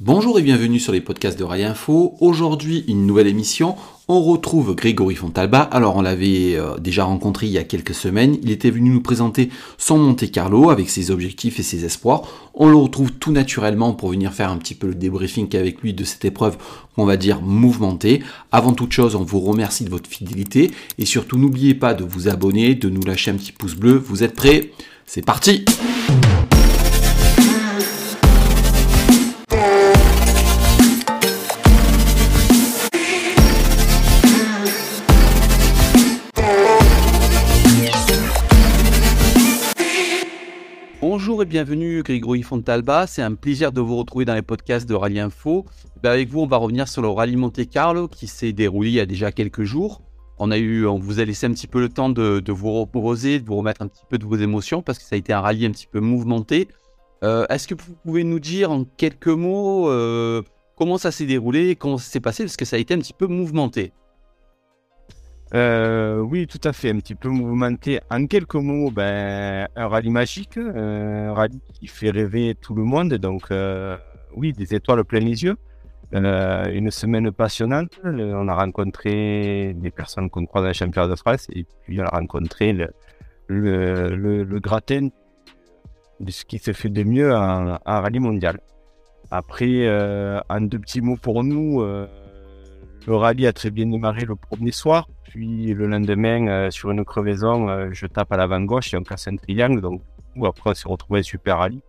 Bonjour et bienvenue sur les podcasts de Rally Info. Aujourd'hui, une nouvelle émission. On retrouve Grégory Fontalba. Alors, on l'avait euh, déjà rencontré il y a quelques semaines. Il était venu nous présenter son Monte Carlo avec ses objectifs et ses espoirs. On le retrouve tout naturellement pour venir faire un petit peu le débriefing avec lui de cette épreuve qu'on va dire mouvementée. Avant toute chose, on vous remercie de votre fidélité et surtout n'oubliez pas de vous abonner, de nous lâcher un petit pouce bleu. Vous êtes prêts? C'est parti Bonjour et bienvenue Grégory Fontalba, c'est un plaisir de vous retrouver dans les podcasts de Rallye Info. Ben, avec vous, on va revenir sur le rallye Monte Carlo qui s'est déroulé il y a déjà quelques jours. On, a eu, on vous a laissé un petit peu le temps de, vous reposer, de vous remettre un petit peu de vos émotions parce que ça a été un rallye un petit peu mouvementé. Euh, est-ce que vous pouvez nous dire en quelques mots euh, comment ça s'est déroulé, comment ça s'est passé? Parce que ça a été un petit peu mouvementé euh, oui, tout à fait, un petit peu mouvementé. En quelques mots, ben, un rallye magique, un rallye qui fait rêver tout le monde. Donc, euh, oui, des étoiles plein les yeux. Euh, une semaine passionnante. On a rencontré des personnes qu'on croise dans les championnats de France et puis on a rencontré le, gratin de ce qui se fait de mieux en, en rallye mondial. Après, en deux petits mots pour nous, le rallye a très bien démarré le premier soir, puis le lendemain, euh, sur une crevaison, euh, je tape à l'avant gauche et on casse un triangle. Donc, après, on s'est retrouvé un super rallye.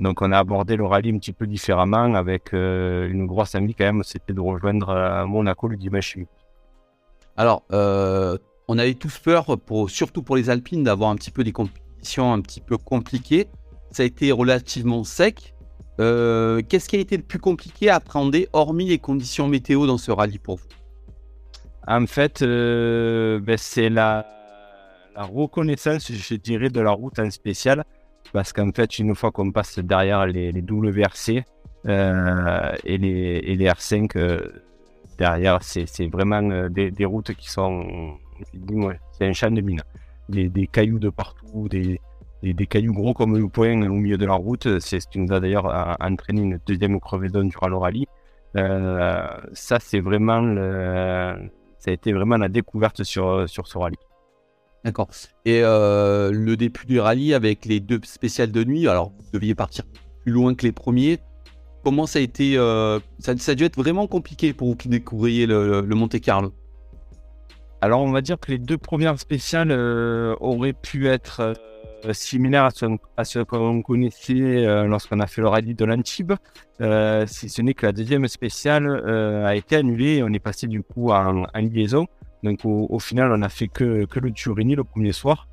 Donc, on a abordé le rallye un petit peu différemment avec euh, une grosse envie quand même, c'était de rejoindre Monaco le dimanche midi. Alors, on avait tous peur, surtout pour les Alpines, d'avoir un petit peu des compétitions un petit peu compliquées. Ça a été relativement sec. Euh, qu'est-ce qui a été le plus compliqué à appréhender, hormis les conditions météo dans ce rallye pour vous? En fait, euh, ben, c'est la, reconnaissance, je dirais, de la route en spécial. Parce qu'en fait, une fois qu'on passe derrière les, WRC euh, et, les, et, les, R5, derrière, c'est vraiment des, routes qui sont. C'est un champ de mine. Des, des, cailloux de partout, des, des, cailloux gros comme le poing au milieu de la route. C'est ce qui nous a d'ailleurs entraîné une deuxième crevaison durant le rallye. Euh, ça, c'est vraiment ça a été vraiment la découverte sur, sur ce rallye. D'accord. Et euh, le début du rallye avec les deux spéciales de nuit, alors vous deviez partir plus loin que les premiers. Comment ça a été euh, ça, a dû être vraiment compliqué pour vous qui découvriez le, le Monte Carlo Alors, on va dire que les deux premières spéciales auraient pu être euh, similaire à ce, qu'on connaissait euh, lorsqu'on a fait le rallye de l'Antibes, euh, si ce n'est que la deuxième spéciale a été annulée et on est passé du coup en, liaison. Donc au, final, on a fait que, le Turini le premier soir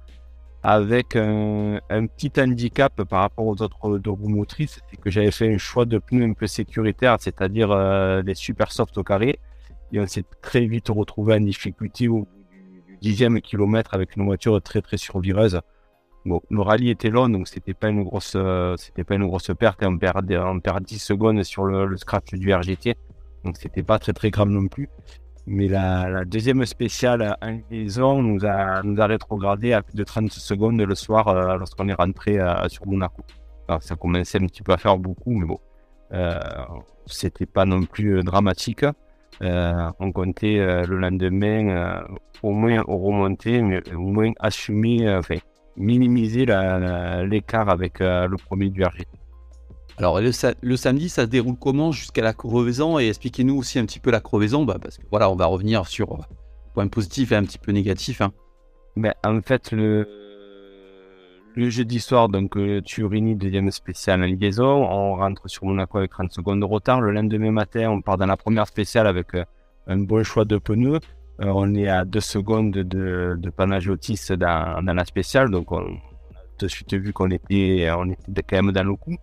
avec un, petit handicap par rapport aux autres deux roues motrices, c'est que j'avais fait un choix de pneus un peu sécuritaire, c'est-à-dire des super soft au carré. Et on s'est très vite retrouvé en difficulté au dixième kilomètre avec une voiture très très survireuse. Bon, le rallye était long, donc c'était pas une grosse, euh, c'était pas une grosse perte. on perd, on perd 10 secondes sur le, scratch du RGT, donc c'était pas très très grave non plus. Mais la, deuxième spéciale en liaison nous a, nous a rétrogradé à plus de 30 secondes le soir euh, lorsqu'on est rentré euh, sur Monaco. Alors, ça commençait un petit peu à faire beaucoup, mais bon, c'était pas non plus dramatique. on comptait le lendemain au moins remonter, mais au moins assumer, enfin, minimiser l'écart avec euh, le premier du RGT. Alors le, samedi, ça se déroule comment jusqu'à la crevaison? Et expliquez-nous aussi un petit peu la crevaison, bah, parce que voilà, on va revenir sur euh, point positif et un petit peu négatif. Hein. Mais en fait, le, le jeudi soir, donc euh, Turini, deuxième spéciale en liaison, on rentre sur Monaco avec 30 secondes de retard. Le lendemain matin, on part dans la première spéciale avec un bon choix de pneus. Euh, on est à deux secondes de, de Panagiotis dans, la spéciale, donc on, a tout de suite vu qu'on était, on était quand même dans le coup.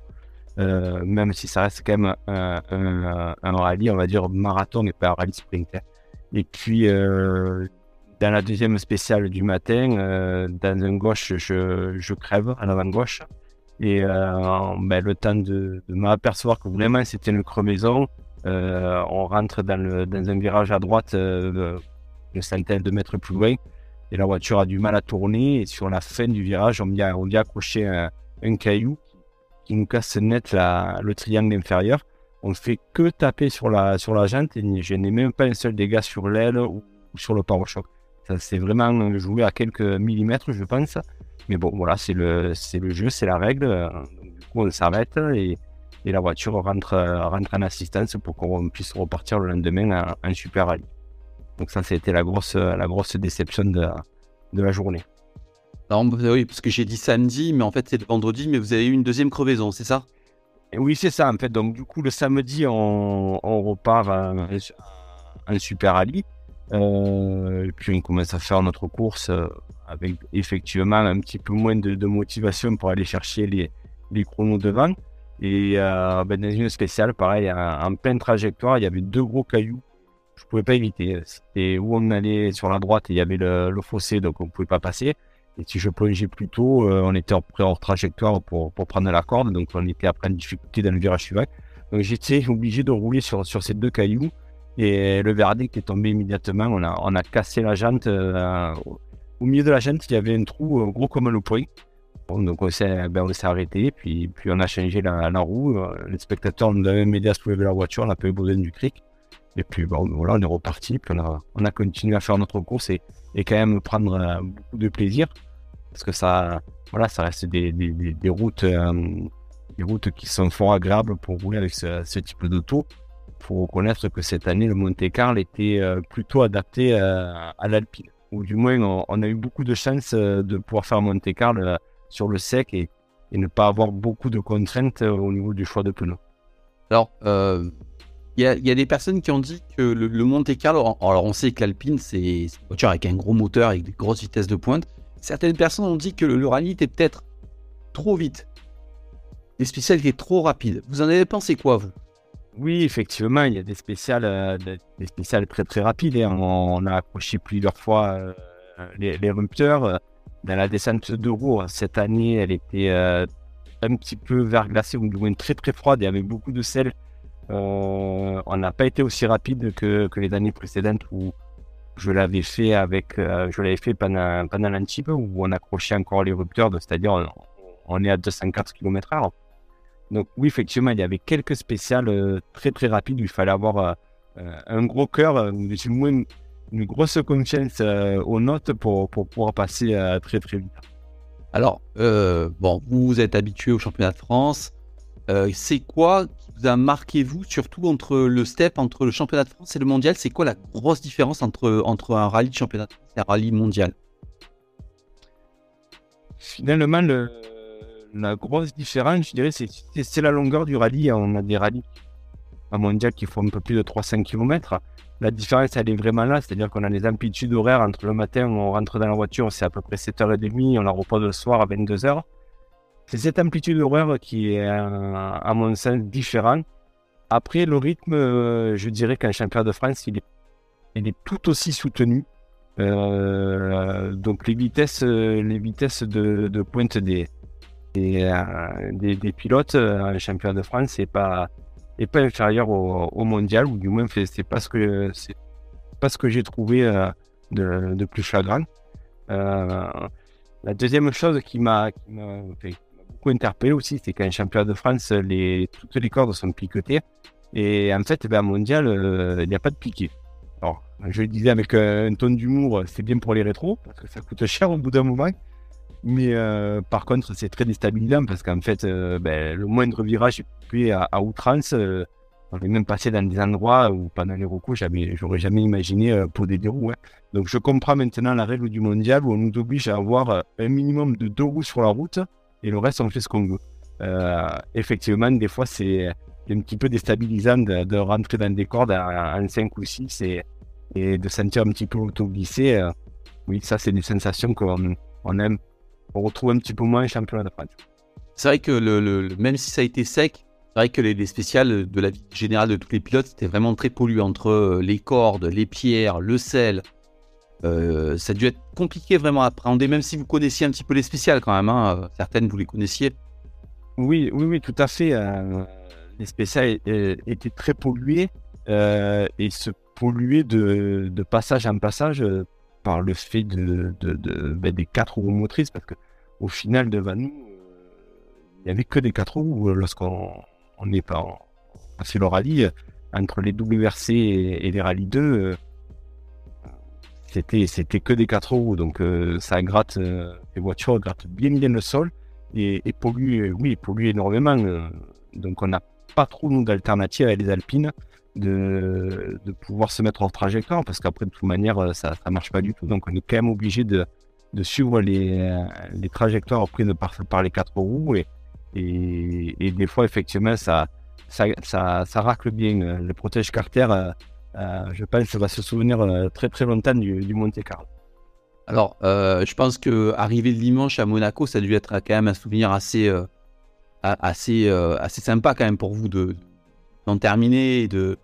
Euh, même si ça reste quand même un, rallye, on va dire marathon et pas un rallye sprint. Et puis, euh, dans la deuxième spéciale du matin, dans un gauche, je, crève à l'avant-gauche. Et le temps de, m'apercevoir que vraiment c'était une crevaison, on rentre dans, un virage à droite une centaine de mètres plus loin. Et la voiture a du mal à tourner. Et sur la fin du virage, on vient, on vient accrocher un, caillou qui nous casse net le triangle inférieur. on fait que taper sur la, sur la jante et je n'ai même pas un seul dégât sur l'aile ou, sur le power-choc. Ça, c'est vraiment joué à quelques millimètres, je pense. Mais bon, voilà, c'est le, le jeu, c'est la règle. Du coup, on s'arrête et, et, la voiture rentre, rentre en assistance pour qu'on puisse repartir le lendemain en, super rallye. Donc ça, c'était la grosse, la grosse déception de, de la journée. Alors, oui, parce que j'ai dit samedi, mais en fait, c'est le vendredi, mais vous avez eu une deuxième crevaison, c'est ça? Oui, c'est ça, en fait. Donc, du coup, le samedi, on, repart en, Super Rallye. Euh, et puis, on commence à faire notre course euh, avec effectivement un petit peu moins de, motivation pour aller chercher les, les chronos devant. Et euh, ben, dans une spéciale, pareil, en, pleine trajectoire, il y avait deux gros cailloux. Je pouvais pas éviter. C'était où on allait sur la droite, il y avait le, le fossé, donc on pouvait pas passer. Et si je plongeais plus tôt, euh, on était hors trajectoire pour, pour prendre la corde, donc on était après en difficulté dans le virage suivant. Donc j'étais obligé de rouler sur, sur ces deux cailloux. Et le verdict est tombé immédiatement. On a, on a cassé la jante. Euh, au milieu de la jante, il y avait un trou euh, gros comme un point. donc on s'est ben, arrêté, puis, puis on a changé la, la roue. Les spectateurs nous avaient aidé à soulever la voiture, on n'a pas eu besoin du cric. Et puis bon, voilà, on est reparti, puis on a, on a continué à faire notre course. Et, et quand même prendre euh, beaucoup de plaisir parce que ça, voilà, ça reste des, des, routes, euh, des routes qui sont fort agréables pour rouler avec ce, ce type d'auto. Il faut reconnaître que cette année, le Monte Carlo était euh, plutôt adapté à l'Alpine. Ou du moins, on, a eu beaucoup de chance de pouvoir faire Monte Carlo sur le sec et, et, ne pas avoir beaucoup de contraintes au niveau du choix de pneus. Alors, il y, a, des personnes qui ont dit que le, Monte Carlo, alors on sait que l'Alpine, c'est une voiture avec un gros moteur, avec des grosses vitesses de pointe. Certaines personnes ont dit que le, rallye était peut-être trop vite. Les spéciales étaient trop rapides. Vous en avez pensé quoi, vous? Oui, effectivement, il y a des spéciales, euh, très très rapides. On, a accroché plusieurs fois euh, les, les, rupteurs. Dans la descente de roue, cette année, elle était euh, un petit peu verglacée, ou du moins très très froide et avec beaucoup de sel. Euh, on n'a pas été aussi rapide que, les années précédentes où je l'avais fait avec, euh, je l'avais fait pendant, pendant l'antip où on accrochait encore les rupteurs, c'est-à-dire on, est à 204 km/h. Donc oui, effectivement, il y avait quelques spéciales euh, très très rapides où il fallait avoir un gros cœur, une, une grosse confiance aux notes pour, pour pouvoir passer très très vite. Alors, bon, vous êtes habitué au championnat de France. C'est quoi vous a marqué, vous, surtout entre le step, entre le championnat de France et le mondial? C'est quoi la grosse différence entre, un rallye de championnat de France et un rallye mondial? Finalement, la grosse différence, je dirais, c'est la longueur du rallye. On a des rallyes à mondial qui font un peu plus de 300 km. La différence, elle est vraiment là, c'est-à-dire qu'on a des amplitudes horaires entre le matin, on rentre dans la voiture, c'est à peu près 7h30, on la repose le soir à 22h. C'est cette amplitude horaire qui est, à mon sens, différente. Après, le rythme, euh, je dirais qu'un championnat de France, il est, tout aussi soutenu. Euh, donc les vitesses, les vitesses de, pointe des, des, pilotes en championnat de France n'est pas, est pas inférieur au, mondial, ou du moins c'est pas ce que pas ce que j'ai trouvé euh, de, plus flagrant. la deuxième chose qui m'a interpellé aussi, c'est qu'en championnat de France, les, toutes les cordes sont piquetées. Et en fait, ben, mondial, euh, il n'y a pas de piquet. Alors, je le disais avec un ton d'humour, c'est bien pour les rétros, parce que ça coûte cher au bout d'un moment. Mais euh, par contre, c'est très déstabilisant parce qu'en fait, euh, ben, le moindre virage est coupé à, outrance. on est même passé dans des endroits où pendant les recours, j'aurais jamais imaginé pour des roues. Hein. Donc je comprends maintenant la règle du mondial où on nous oblige à avoir un minimum de deux roues sur la route et le reste, on fait ce qu'on veut. Euh, effectivement, des fois, c'est un petit peu déstabilisant de, rentrer dans des cordes en, 5 ou 6 et, et, de sentir un petit peu auto-glisser. Euh, oui, ça, c'est des sensations qu'on on aime. On retrouve un petit peu moins en championnat de France. C'est vrai que le, même si ça a été sec, c'est vrai que les, les, spéciales de la vie générale de tous les pilotes, c'était vraiment très pollué entre euh, les cordes, les pierres, le sel, euh, ça a dû être compliqué vraiment à appréhender, même si vous connaissiez un petit peu les spéciales quand même. Hein. Certaines, vous les connaissiez. Oui, oui, oui, tout à fait. Euh, les spéciales étaient très polluées et se polluaient de, passage en passage par le fait de, ben, des quatre roues motrices, parce que au final, devant nous, il n'y avait que des quatre roues lorsqu'on n'est pas fait le rallye, entre les WRC et, les rallyes 2, c'était, c'était que des 4 roues. Donc ça gratte, les voitures grattent bien bien le sol et, et pollue, oui, pollue énormément. donc on n'a pas trop d'alternatives avec les Alpines de, de, pouvoir se mettre en trajectoire parce qu'après de toute manière ça ne marche pas du tout. Donc on est quand même obligé de, de suivre les, les trajectoires prises par, par les quatre roues et, et, des fois effectivement ça, ça, ça, racle bien. Le protège Carter, euh, euh, je pense, va se souvenir euh, très très longtemps du, du Monte Carlo. Alors, je pense que arriver le dimanche à Monaco, ça a dû être quand même un souvenir assez, assez, assez sympa quand même pour vous de d'en terminer et de,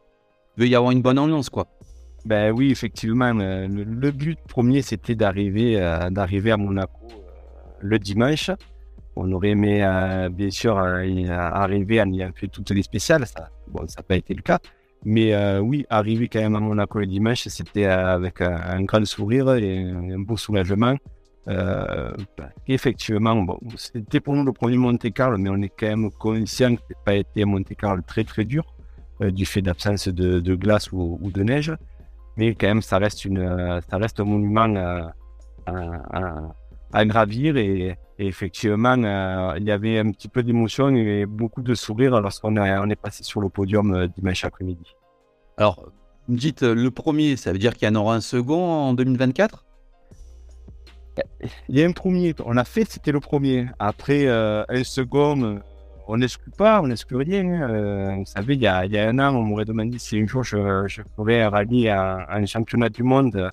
de y avoir une bonne ambiance, quoi. Ben oui, effectivement. Le, but premier, c'était d'arriver d'arriver à Monaco le dimanche. On aurait aimé, bien sûr, arriver à y faire toutes les spéciales. Ça, bon, ça n'a pas été le cas. Mais oui, arriver quand même à Monaco le dimanche, c'était avec un, grand sourire et un beau soulagement. Euh, effectivement, c'était pour nous le premier Monte Carlo, mais on est quand même conscient que ce n'a pas été un Monte Carlo très très dur euh, du fait d'absence de, de, glace ou, de neige. Mais quand même, ça reste, une, ça reste un monument à, gravir et, effectivement, euh, il y avait un petit peu d'émotion et beaucoup de sourire lorsqu'on on est passé sur le podium dimanche après-midi. Alors, vous me dites le premier, ça veut dire qu'il y en aura un second en 2024 il y a un premier, on a fait, c'était le premier. Après, euh, un second, on n'exclut pas, on n'exclut rien. Euh, vous savez, il y, a, il y, a, un an, on m'aurait demandé si un jour je, je ferais un rallye à, un championnat du monde euh,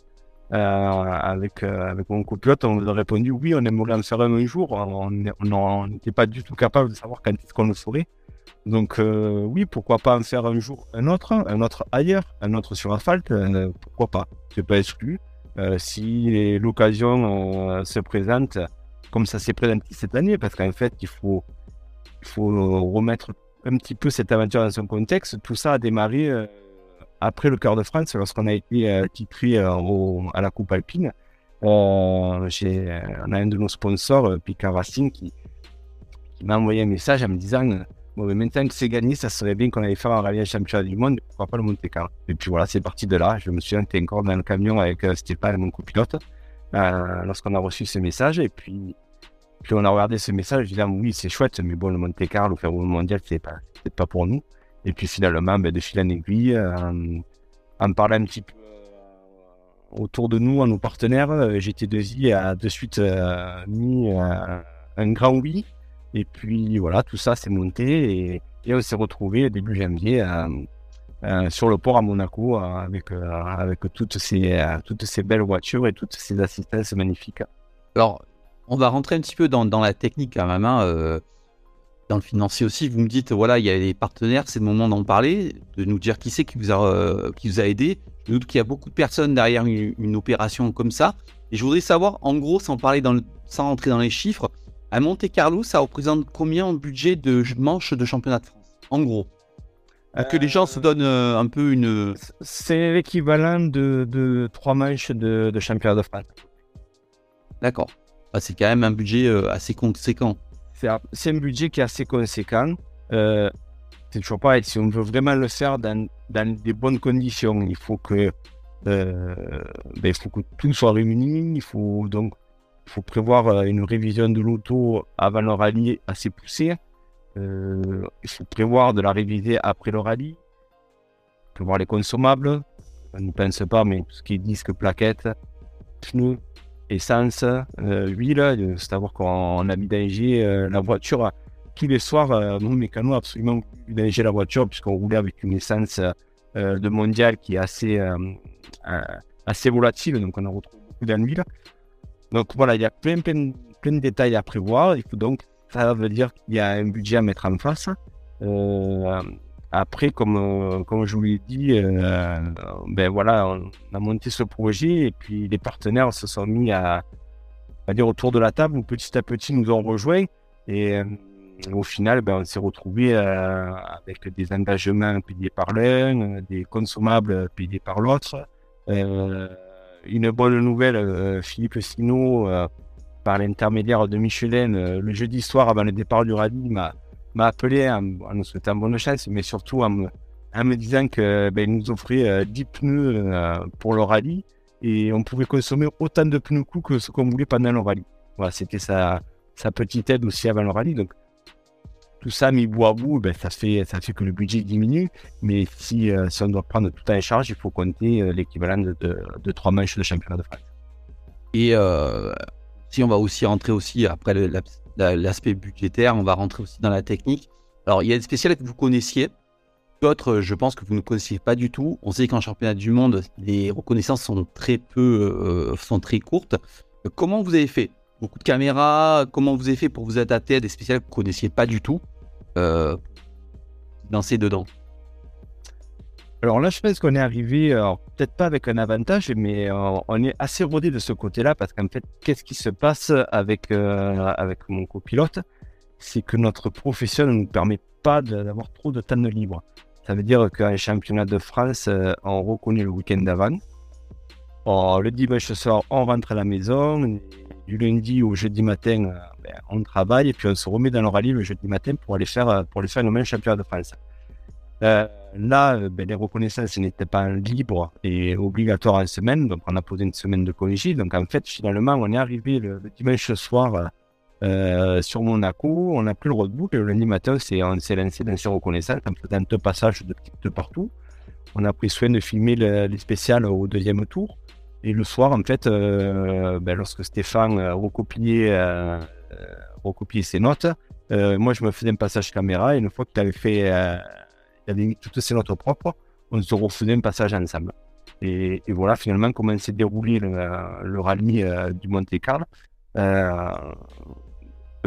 avec, avec mon copilote. On nous a répondu oui, on aimerait en faire un, un jour. On n'était pas du tout capable de savoir quand est-ce qu'on le ferait. Donc oui, pourquoi pas en faire un jour un autre, un autre ailleurs, un autre sur asphalte, pourquoi pas. C'est pas exclu. Euh, si l'occasion euh, se présente comme ça s'est présenté cette année, parce qu'en fait, il faut, remettre un petit peu cette aventure dans son contexte. Tout ça a démarré euh, après le Cœur de France, lorsqu'on a été titré à la Coupe Alpine. on a un de nos sponsors, Picard Racing, qui, m'a envoyé un message en me disant Bon, mais maintenant que c'est gagné, ça serait bien qu'on allait faire un rallye championnat du monde, pourquoi pas le Monte Carlo. Et puis voilà, c'est parti de là. Je me souviens que encore dans le camion avec euh, Stéphane, mon copilote, euh, lorsqu'on a reçu ce message. Et puis, puis on a regardé ce message, je disais, ah, oui, c'est chouette, mais bon, le Monte Carlo, faire le mondial, c'est pas, pas pour nous. Et puis finalement, ben, de fil en aiguille, euh, en parlant un petit peu euh, autour de nous, à nos partenaires, GT2I a de suite mis un grand oui et puis voilà, tout ça s'est monté et, on s'est retrouvé début janvier euh, euh, sur le port à Monaco euh, avec, toutes, ces, belles voitures et toutes ces assistances magnifiques. Alors, on va rentrer un petit peu dans, dans la technique quand même, hein, dans le financier aussi. Vous me dites, voilà, il y a des partenaires, c'est le moment d'en parler, de nous dire qui c'est qui, vous a, qui vous a aidé. Je doute qu'il y a beaucoup de personnes derrière une, opération comme ça. Et je voudrais savoir, en gros, sans parler dans sans rentrer dans les chiffres, à Monte Carlo, ça représente combien en budget de manche de championnat de France En gros? que les gens se donnent euh, un peu une. C'est l'équivalent de, trois manches de, championnat de France. D'accord. Ah, c'est quand même un budget euh, assez conséquent. C'est un budget qui est assez conséquent. Euh, c'est toujours pareil. Si on veut vraiment le faire dans, des bonnes conditions, il faut que, ben, il faut que tout soit réuni. Il faut donc prévoir euh, une révision de l'auto avant le rallye assez poussée. Euh, il faut prévoir de la réviser après le rallye. Prévoir les consommables. On ne pense pas, mais tout ce qui est disque, plaquettes, pneus, essence, euh, huile. C'est-à-dire qu'on a vidangé la voiture tous les soirs. nous, mécanos, absolument vidangé la voiture puisqu'on roulait avec une essence de mondial qui est assez, assez volatile. Donc, on a retrouvé beaucoup d'huile. Donc voilà, il y a plein, plein, plein de détails à prévoir. Il donc, ça veut dire qu'il y a un budget à mettre en face. Euh, après, comme, euh, comme je vous l'ai dit, euh, ben voilà, on a monté ce projet et puis les partenaires se sont mis à, dire autour de la table petit à petit nous ont rejoints. Et au final, ben, on s'est retrouvé avec des engagements payés par l'un, des consommables payés par l'autre une bonne nouvelle, euh, Philippe Sino, euh, par l'intermédiaire de Michelin, euh, le jeudi soir avant le départ du rallye, m'a m'a appelé en, nous souhaitant bonne chance, mais surtout en me, disant que ben, nous offrait 10 pneus pour le rallye et on pouvait consommer autant de pneus coûts que ce qu'on voulait pendant le rallye. Voilà, c'était sa, petite aide aussi avant le rallye. Donc, tout ça mis bout à bout, ben, ça, fait, que le budget diminue. Mais si, euh, on doit prendre tout en charge, il faut compter euh, l'équivalent de, de, trois manches de championnat de France. Et euh, si on va aussi rentrer aussi, après l'aspect budgétaire, on va rentrer aussi dans la technique. Alors, il y a des spéciales que vous connaissiez, d'autres, je pense que vous ne connaissiez pas du tout. On sait qu'en championnat du monde, les reconnaissances sont très peu, sont très courtes. Comment vous avez fait? Beaucoup de caméras. Comment vous avez fait pour vous adapter à des spéciales que vous ne connaissiez pas du tout euh, Danser dedans? Alors là, je pense qu'on est arrivé, peut-être pas avec un avantage, mais euh, on est assez rodé de ce côté-là parce qu'en fait, qu'est-ce qui se passe avec, euh, mon copilote? C'est que notre profession ne nous permet pas d'avoir trop de temps de libre. Ça veut dire qu'un championnat de France, on reconnaît le week-end d'avant. Le dimanche soir, on rentre à la maison du lundi au jeudi matin, euh, ben, on travaille et puis on se remet dans le rallye le jeudi matin pour aller faire, euh, pour aller faire le même championnat de France. Euh, là, ben, les reconnaissances n'étaient pas libres et obligatoires en semaine, donc on a posé une semaine de congé. Donc en fait, finalement, on est arrivé le, dimanche soir sur Monaco, on a pris le roadbook et le lundi matin, on s'est lancé dans ces reconnaissances en faisant deux passages de, de partout. On a pris soin de filmer les spéciales au deuxième tour. Et le soir, en fait, euh, ben, lorsque Stéphane euh, recopiait, euh, recopiait ses notes, moi, je me faisais un passage caméra et une fois qu'il avait fait, il avait mis toutes ses notes propres, on se refaisait un passage ensemble. Et, voilà finalement comment s'est déroulé le, rallye du Monte Carlo. un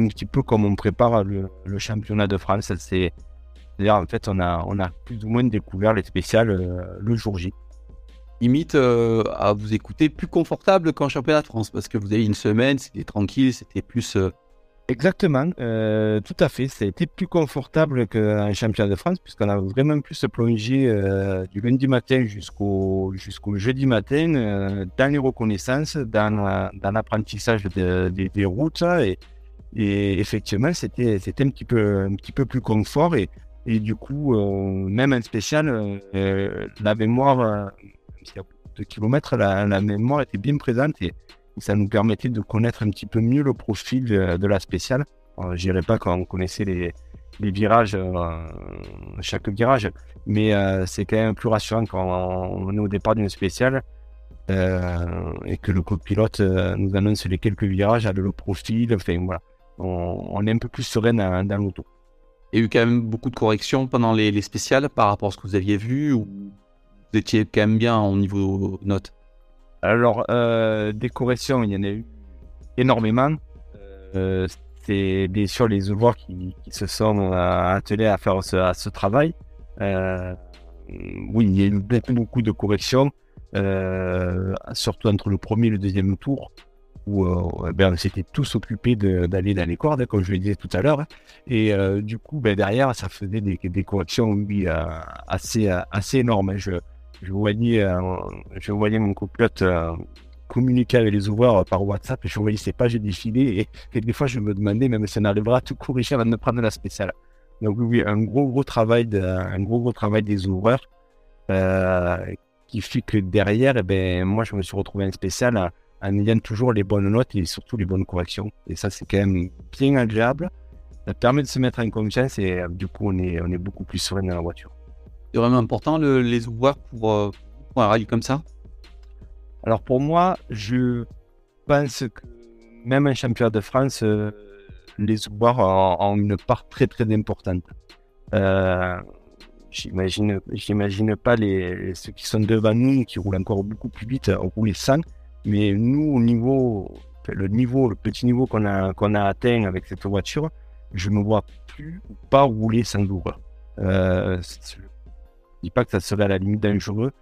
petit peu comme on prépare le, championnat de France. C'est-à-dire, en fait, on a, plus ou moins découvert les spéciales le jour J limite euh, à vous écouter plus confortable qu'en championnat de France parce que vous avez une semaine, c'était tranquille, c'était plus. Euh, Exactement, euh, tout à fait. C'était plus confortable qu'un championnat de France puisqu'on a vraiment pu se plonger du lundi matin jusqu'au jusqu'au jeudi matin dans les reconnaissances, dans, dans l'apprentissage des routes. Et, et effectivement c'était un petit peu un petit peu plus confort. Et, et du coup même un spécial la mémoire a de kilomètres, la, mémoire était bien présente. Et ça nous permettait de connaître un petit peu mieux le profil de, la spéciale. Je dirais pas qu'on connaissait les, virages, euh, chaque virage, mais euh, c'est quand même plus rassurant quand on est au départ d'une spéciale euh, et que le copilote nous annonce les quelques virages, le profil, enfin voilà, on, est un peu plus serein dans, l'auto. Il y a eu quand même beaucoup de corrections pendant les, les spéciales par rapport à ce que vous aviez vu ou vous étiez quand même bien au niveau notes? Alors, euh, des corrections, il y en a eu énormément. Euh, c'est bien sûr les ouvreurs qui, se sont euh, attelés à faire ce, travail. Euh, oui, il y a eu beaucoup, de corrections, surtout entre le premier et le deuxième tour où ben, on s'était tous occupés d'aller dans les cordes, comme je le disais tout à l'heure. Et du coup, ben, derrière, ça faisait des, corrections assez, énormes. Je voyais, euh, je voyais mon copilote euh, communiquer avec les ouvreurs par WhatsApp et je voyais ses pages défiler et, des fois je me demandais même si ça n'arrivera à tout corriger avant de prendre la spéciale. Donc oui, un gros gros travail, de, un gros gros travail des ouvreurs euh, qui fait que derrière, eh ben, moi je me suis retrouvé en spécial en, ayant toujours les bonnes notes et surtout les bonnes corrections. Et ça c'est quand même bien agréable. Ça permet de se mettre en confiance et du coup on est, on est beaucoup plus serein dans la voiture. C'est vraiment important les ouvriers euh, pour, un rallye comme ça Alors pour moi, je pense que même un championnat de France, euh, les ouvriers ont, une part très très importante. Euh, j'imagine, pas les, ceux qui sont devant nous, qui roulent encore beaucoup plus vite, rouler sans. Mais nous, au niveau, le niveau, le petit niveau qu'on a, qu'on atteint avec cette voiture, je me vois plus pas rouler sans ouvreur. Euh, je dis pas que ça serait à la limite dangereux,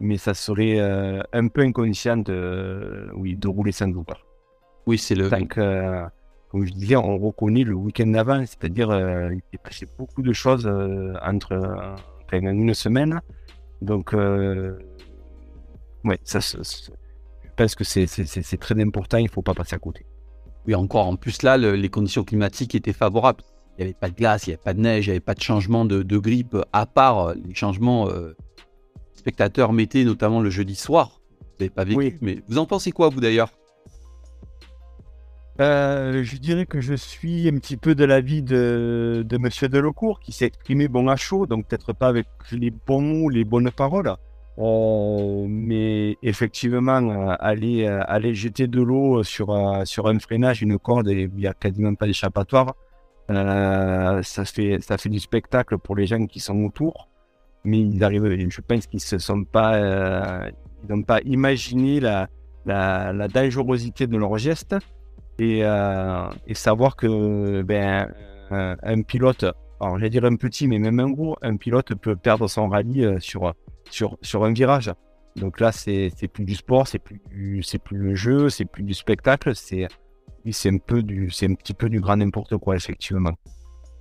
mais ça serait euh, un peu inconscient de, oui, de rouler sans douleur. Oui, c'est le. Tant que, euh, comme je disais, on reconnaît le week-end d'avant, c'est-à-dire euh, il s'est passé beaucoup de choses entre une semaine. Donc, ouais, ça, je pense que c'est très important, il ne faut pas passer à côté. Oui, encore en plus là, les conditions climatiques étaient favorables. Il n'y avait pas de glace, il n'y avait pas de neige, il n'y avait pas de changement de, grippe, à part les changements spectateurs mettaient, notamment le jeudi soir. Vous n'avez pas vécu, mais vous en pensez quoi, vous d'ailleurs? Euh, je dirais que je suis un petit peu de l'avis de, de Monsieur Delocourt qui s'est exprimé bon à chaud, donc peut-être pas avec les bons mots, les bonnes paroles. Euh, mais effectivement, euh, aller, aller jeter de l'eau sur, sur un freinage, une corde, il n'y a quasiment pas d'échappatoire, ça, fait, ça fait du spectacle pour les gens qui sont autour. Mais ils arrivent, je pense qu'ils ne sont pas, ils n'ont pas imaginé la, la, dangerosité de leur geste et, euh, et savoir que ben, un, pilote, alors j'allais dire un petit, mais même un gros, un pilote peut perdre son rallye euh, sur, sur, sur un virage. Donc là, c'est plus du sport, c'est plus, c'est plus le jeu, c'est plus du spectacle, c'est c'est un peu du, c'est un petit peu du grand n'importe quoi effectivement.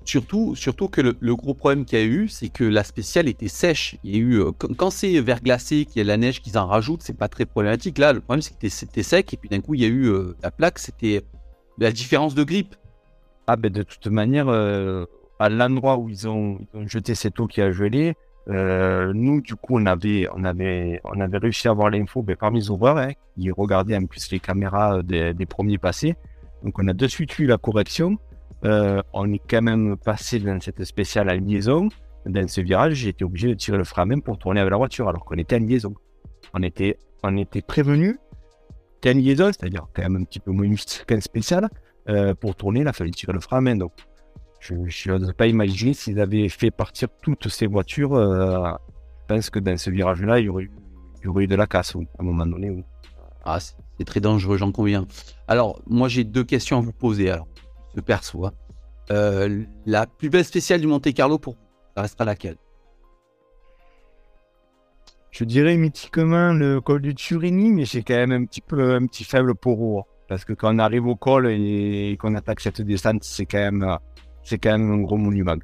Surtout, surtout que le, gros problème qu'il y a eu, c'est que la spéciale était sèche. Il y a eu, euh, quand, c'est verglacé, qu'il y a la neige qu'ils en rajoutent, c'est pas très problématique. Là, le problème, c'est que c'était sec et puis d'un coup, il y a eu euh, la plaque, c'était la différence de grippe. Ah, ben de toute manière, euh, à l'endroit où ils ont, jeté cette eau qui a gelé, nous, du coup, on avait, on avait, on avait réussi à avoir l'info ben, parmi les ouvreurs hein, qui regardaient en plus les caméras des, des premiers passés. Donc, on a de suite eu la correction. Euh, on est quand même passé dans cette spéciale à liaison. Dans ce virage, j'ai été obligé de tirer le frein à main pour tourner avec la voiture alors qu'on était en liaison. On était, on était prévenu en liaison, c'est-à-dire quand même un petit peu moins qu'un spécial. Euh, pour tourner, il a fallu tirer le frein à main. Donc, je n'ose pas imaginer s'ils avaient fait partir toutes ces voitures. Euh, je pense que dans ce virage-là, il y aurait, eu de la casse, à un moment donné. Ah, c'est très dangereux, j'en conviens. Alors, moi, j'ai deux questions à vous poser. Alors, je perçois. Euh, la plus belle spéciale du Monte Carlo pour ça restera laquelle? Je dirais mythiquement le col du Turini, mais j'ai quand même un petit peu un petit faible pour Rouen. Parce que quand on arrive au col et qu'on attaque cette descente, c'est quand même c'est quand même un gros monument.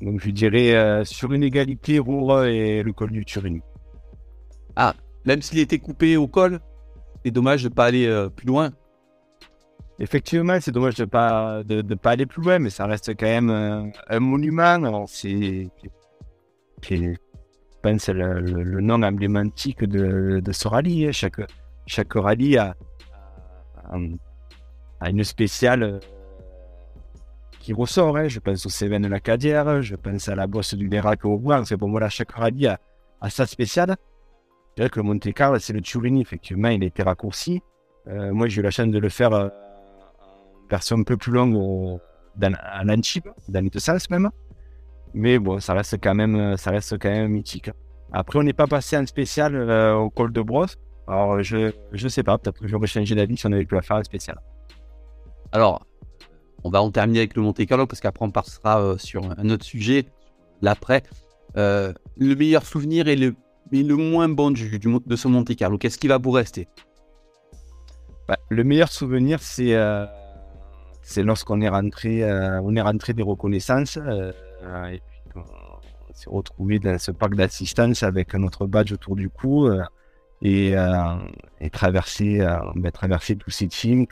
Donc je dirais euh, sur une égalité Rouen et le col du Turini. Ah, même s'il était coupé au col, c'est dommage de ne pas aller euh, plus loin. Effectivement, c'est dommage de pas de, pas aller plus loin, mais ça reste quand même un, monument. C'est, je pense, le, le, nom emblématique de, de ce rallye. Hein. Chaque, chaque rallye a, une spéciale euh, qui ressort. Hein. Je pense au Cévennes la Cadière, je pense à la bosse du Bérac au Bois. C'est chaque rallye a, a sa spéciale. Je dirais que le Monte Carlo, c'est le Turini, effectivement, il a été raccourci. Euh, moi, j'ai eu la chance de le faire. Euh, version un peu plus longue au, dans, à l'Antibes, dans le sens même. Mais bon, ça reste quand même, ça reste quand même mythique. Après, on n'est pas passé en spécial euh, au col de brosse. Alors, je ne sais pas, peut-être que j'aurais changé d'avis si on avait pu la faire en spécial. Alors, on va en terminer avec le Monte Carlo parce qu'après, on passera euh, sur un autre sujet, l'après. Euh, le meilleur souvenir et le, le moins bon du, de ce Monte Carlo, qu'est-ce qui va vous rester? Bah, Le meilleur souvenir, c'est c'est lorsqu'on est rentré, euh, on est rentré des reconnaissances euh, et puis on s'est retrouvé dans ce parc d'assistance avec notre badge autour du cou euh, et, et traverser, ben, traverser tous ces teams,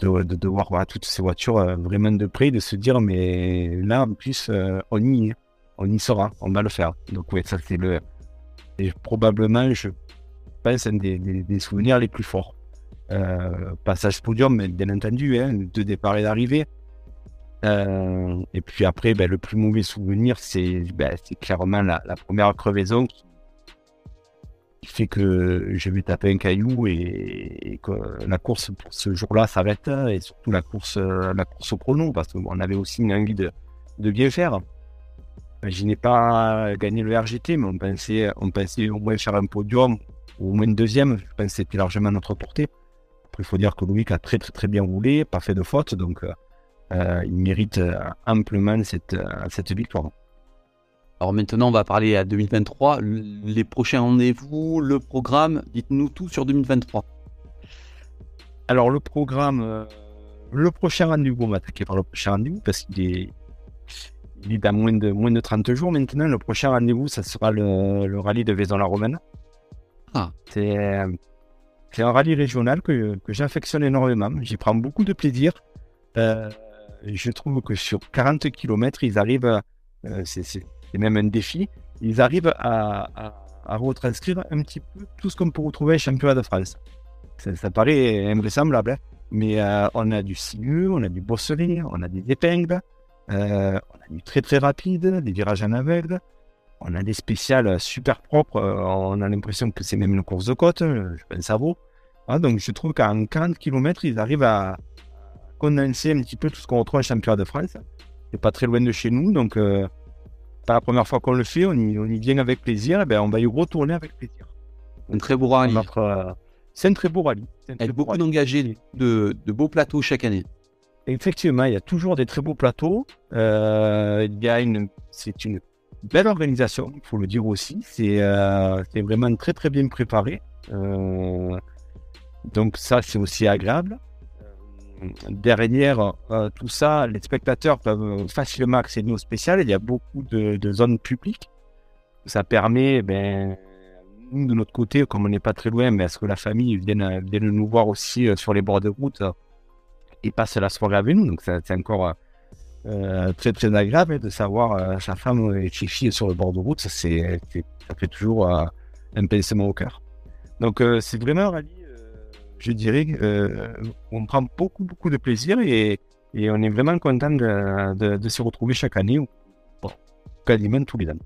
de, de, voir toutes ces voitures vraiment de près, de se dire mais là en plus on y on y sera, on va le faire. Donc oui, ça c'est le probablement je pense un des souvenirs les plus forts. Euh, passage podium, bien entendu, hein, de départ et d'arrivée. Euh, et puis après, ben, le plus mauvais souvenir, c'est ben, clairement la, première crevaison qui, fait que je vais taper un caillou et, que la course pour ce jour-là s'arrête et surtout la course, la course au chrono parce qu'on avait aussi une envie de bien faire. Je n'ai pas gagné le RGT, mais on pensait, on pensait au moins faire un podium ou au moins une deuxième. Je pense que c'était largement notre portée il faut dire que Loïc a très très très bien roulé, pas fait de faute, donc euh, euh, il mérite euh, amplement cette, cette victoire. Alors maintenant, on va parler à 2023. Les prochains rendez-vous, le programme, dites-nous tout sur 2023. Alors le programme, le prochain rendez-vous, on va attaquer par le prochain rendez-vous parce qu'il est, il est dans moins de, moins de 30 jours maintenant. Le prochain rendez-vous, ça sera le, rallye de Vaison-la-Romaine. Ah. C'est c'est un rallye régional que, que j'affectionne énormément. J'y prends beaucoup de plaisir. Euh, je trouve que sur 40 km, ils arrivent, c'est même un défi, ils arrivent à, retranscrire un petit peu tout ce qu'on peut retrouver à championnat de France. Ça, paraît invraisemblable, hein. mais on a du sinueux, on a du bosselé, on a des épingles, on a du très très rapide, des virages en aveugle, on a des spéciales super propres, on a l'impression que c'est même une course de côte, je pense à vous. Ah, donc je trouve qu'en 40 km, ils arrivent à condenser un petit peu tout ce qu'on retrouve en championnat de France. C'est pas très loin de chez nous, donc euh, pas la première fois qu'on le fait, on y, vient avec plaisir, et ben on va y retourner avec plaisir. Un très beau rallye. Euh, c'est un très beau rallye. Y a beaucoup d'engagés, de, beaux plateaux chaque année. Effectivement, il y a toujours des très beaux plateaux. Euh, il y a une, c'est une belle organisation, il faut le dire aussi. C'est, vraiment très très bien préparé. Donc ça, c'est aussi agréable. Euh, derrière euh, tout ça, les spectateurs peuvent facilement accéder au spécial. Il y a beaucoup de, zones publiques. Ça permet, ben, de notre côté, comme on n'est pas très loin, mais à ce que la famille vienne, vienne nous voir aussi euh, sur les bords de route et passe la soirée avec nous. Donc c'est encore très très agréable de savoir sa femme et ses filles sur le bord de route. Ça, ça fait toujours un pincement au cœur. Donc c'est vraiment un rallye je dirais euh, prend beaucoup, beaucoup de plaisir et, et on est vraiment content de, de, se retrouver chaque année, bon, quasiment tous les ans.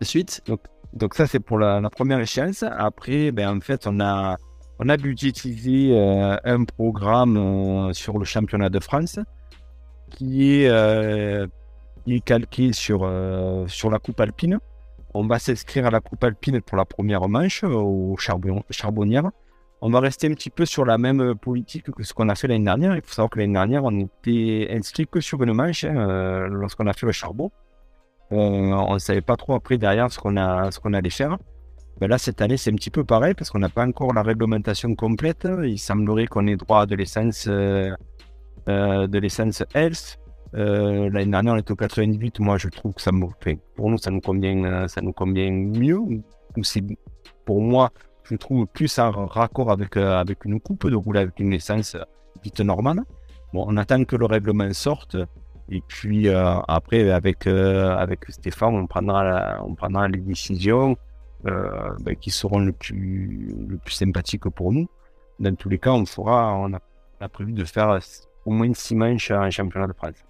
Suite donc, donc ça, c'est pour la, première échéance. Après, ben, en fait, on a, on a budgétisé euh, un programme euh, sur le championnat de France qui est, est calqué sur, sur la Coupe Alpine. On va s'inscrire à la Coupe Alpine pour la première manche au Charbon, Charbonnière on va rester un petit peu sur la même euh, politique que ce qu'on a fait l'année dernière. Il faut savoir que l'année dernière, on était inscrit que sur une manche hein, euh, lorsqu'on a fait le charbon. On ne savait pas trop après derrière ce qu'on allait faire. Ben là, cette année, c'est un petit peu pareil parce qu'on n'a pas encore la réglementation complète. Il semblerait qu'on ait droit de l'essence euh, de l'essence Health. L'année dernière, on était au 98. Moi, je trouve que ça me, fait pour nous, ça nous convient, ça nous convient mieux. Pour moi je trouve plus en raccord avec, euh, avec une coupe de rouler avec une essence dite normale. Bon, on attend que le règlement sorte. Et puis euh, après, avec, euh, avec Stéphane, on prendra, on prendra les décisions ben, qui seront le plus, le plus sympathiques pour nous. Dans tous les cas, on fera, on a, prévu de faire au moins six manches en championnat de France.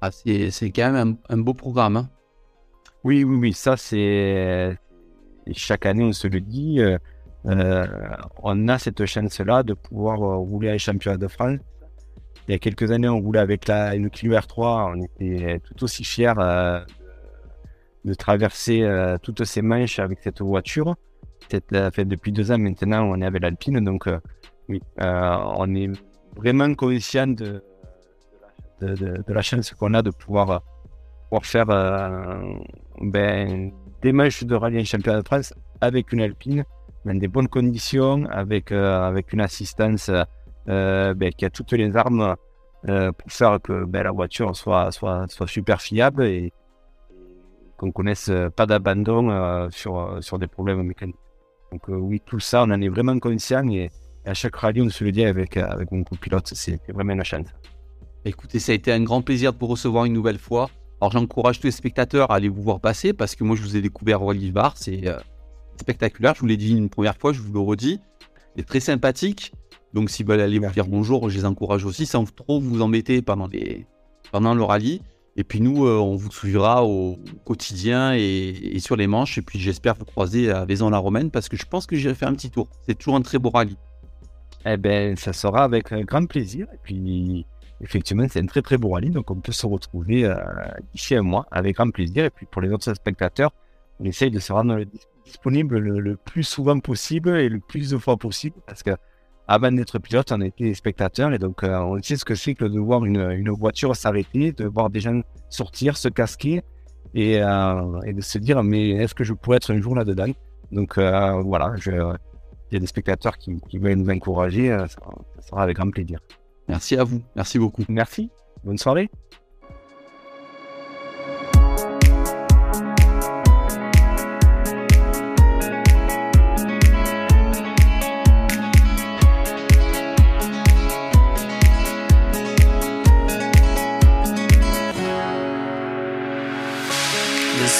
Ah, c'est quand même un, beau programme. Hein. oui, oui, oui, ça c'est chaque année, on se le dit, euh, euh, on a cette chance-là de pouvoir euh, rouler à les championnats de France. Il y a quelques années, on roulait avec la, une Clio R3. On était tout aussi fiers de traverser toutes ces manches avec cette voiture. Fait, depuis deux ans maintenant, on est avec l'Alpine. Donc, oui, on est vraiment conscient de, de, la chance qu'on a de pouvoir, pouvoir faire ben, des matchs de rallye en championnat de France avec une Alpine, dans des bonnes conditions, avec, euh, avec une assistance euh, ben, qui a toutes les armes euh, pour faire que ben, la voiture soit, soit, soit super fiable et, qu'on connaisse pas d'abandon sur, sur des problèmes mécaniques. Donc oui, tout ça, on en est vraiment conscient et, à chaque rallye, on se le dit avec, avec mon copilote, c'est vraiment une chance. Écoutez, ça a été un grand plaisir de vous recevoir une nouvelle fois. Alors j'encourage tous les spectateurs à aller vous voir passer parce que moi je vous ai découvert au Bar, c'est euh, spectaculaire, je vous l'ai dit une première fois, je vous le redis. C'est très sympathique. Donc s'ils veulent aller vous dire bonjour, je les encourage aussi sans trop vous embêter pendant, les... pendant le rallye. Et puis nous, euh, on vous suivra au quotidien et, sur les manches. Et puis j'espère vous croiser à Vaison-la-Romaine parce que je pense que j'irai faire un petit tour. C'est toujours un très beau rallye. Eh bien, ça sera avec grand plaisir. Et puis effectivement, c'est un très très beau rallye, donc on peut se retrouver euh, ici un mois avec grand plaisir. Et puis pour les autres spectateurs, on essaye de se rendre disponible le, plus souvent possible et le plus de fois possible parce que avant d'être pilote, on était spectateur et donc euh, on sait ce que c'est que de voir une, une voiture s'arrêter, de voir des gens sortir, se casquer et, euh, et de se dire mais est-ce que je pourrais être un jour là-dedans? Donc euh, voilà, il y a des spectateurs qui, qui veulent nous encourager, ça sera avec grand plaisir. Merci à vous. Merci beaucoup. Merci. Bonne soirée.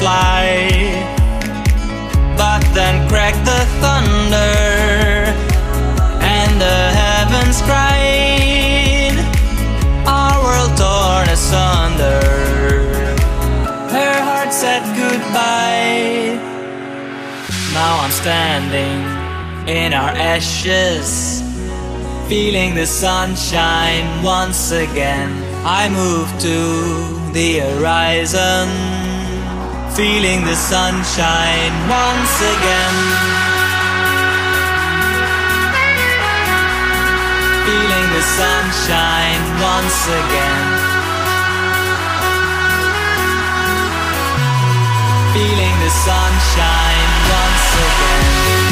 fly. But then cracked the thunder, and the heavens cried. Our world torn asunder. Her heart said goodbye. Now I'm standing in our ashes, feeling the sunshine once again. I move to the horizon, feeling the sunshine once again. Feeling the sunshine once again. Feeling the sunshine once again.